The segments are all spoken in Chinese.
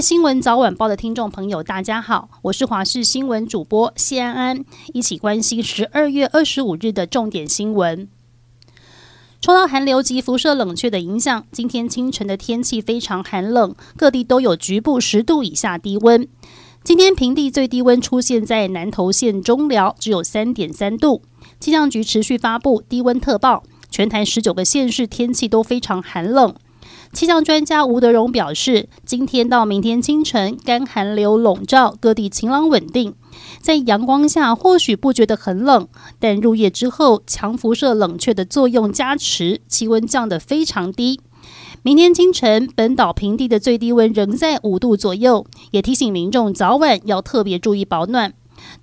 新闻早晚报的听众朋友，大家好，我是华视新闻主播谢安安，一起关心十二月二十五日的重点新闻。受到寒流及辐射冷却的影响，今天清晨的天气非常寒冷，各地都有局部十度以下低温。今天平地最低温出现在南投县中寮，只有三点三度。气象局持续发布低温特报，全台十九个县市天气都非常寒冷。气象专家吴德荣表示，今天到明天清晨，干寒流笼罩，各地晴朗稳定。在阳光下或许不觉得很冷，但入夜之后，强辐射冷却的作用加持，气温降得非常低。明天清晨，本岛平地的最低温仍在五度左右，也提醒民众早晚要特别注意保暖。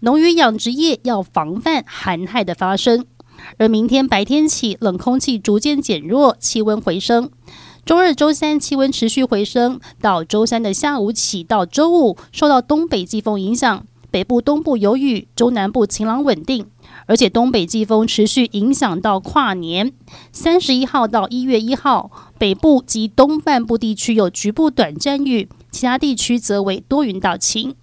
农渔养殖业要防范寒害的发生。而明天白天起，冷空气逐渐减弱，气温回升。周日、周三气温持续回升，到周三的下午起到周五，受到东北季风影响，北部、东部有雨，中南部晴朗稳定，而且东北季风持续影响到跨年三十一号到一月一号，北部及东半部地区有局部短暂雨，其他地区则为多云到晴。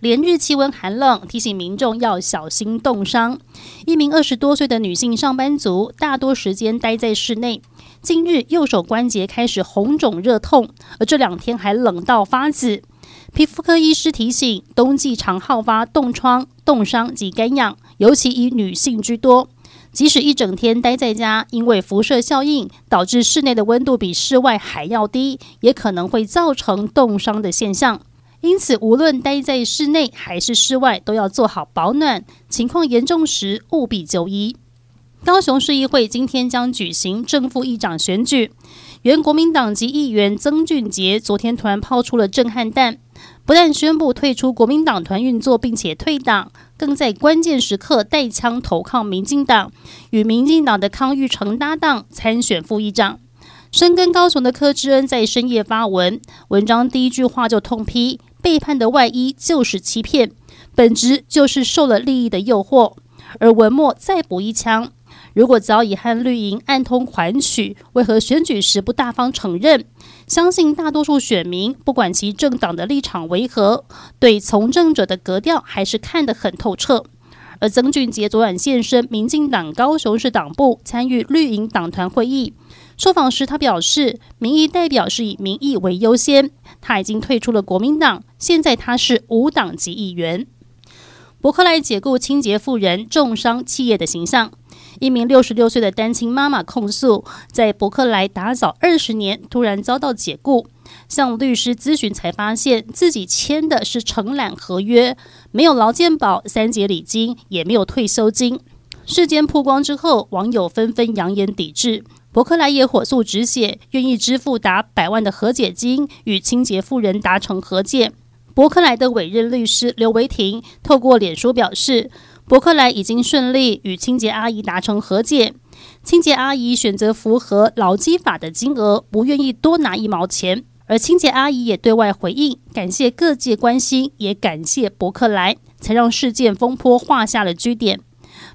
连日气温寒冷，提醒民众要小心冻伤。一名二十多岁的女性上班族，大多时间待在室内。近日右手关节开始红肿热痛，而这两天还冷到发紫。皮肤科医师提醒，冬季常好发冻疮、冻伤及干痒，尤其以女性居多。即使一整天待在家，因为辐射效应导致室内的温度比室外还要低，也可能会造成冻伤的现象。因此，无论待在室内还是室外，都要做好保暖。情况严重时，务必就医。高雄市议会今天将举行正副议长选举，原国民党籍议员曾俊杰昨天突然抛出了震撼弹，不但宣布退出国民党团运作，并且退党，更在关键时刻带枪投靠民进党，与民进党的康裕成搭档参选副议长。深耕高雄的柯志恩在深夜发文，文章第一句话就痛批。背叛的外衣就是欺骗，本质就是受了利益的诱惑。而文末再补一枪：如果早已和绿营暗通款曲，为何选举时不大方承认？相信大多数选民，不管其政党的立场为何，对从政者的格调还是看得很透彻。而曾俊杰昨晚现身民进党高雄市党部，参与绿营党团会议。受访时，他表示，民意代表是以民意为优先。他已经退出了国民党，现在他是无党籍议员。伯克莱解雇清洁妇人，重伤企业的形象。一名六十六岁的单亲妈妈控诉，在伯克莱打扫二十年，突然遭到解雇。向律师咨询才发现，自己签的是承揽合约，没有劳健保、三节礼金，也没有退休金。事件曝光之后，网友纷纷扬言抵制。伯克莱也火速止血，愿意支付达百万的和解金，与清洁妇人达成和解。伯克莱的委任律师刘维婷透过脸书表示，博克莱已经顺利与清洁阿姨达成和解，清洁阿姨选择符合劳基法的金额，不愿意多拿一毛钱。而清洁阿姨也对外回应，感谢各界关心，也感谢博克莱，才让事件风波画下了句点。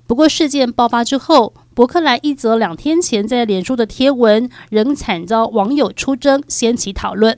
不过事件爆发之后，博克莱一则两天前在脸书的贴文仍惨遭网友出征，掀起讨论。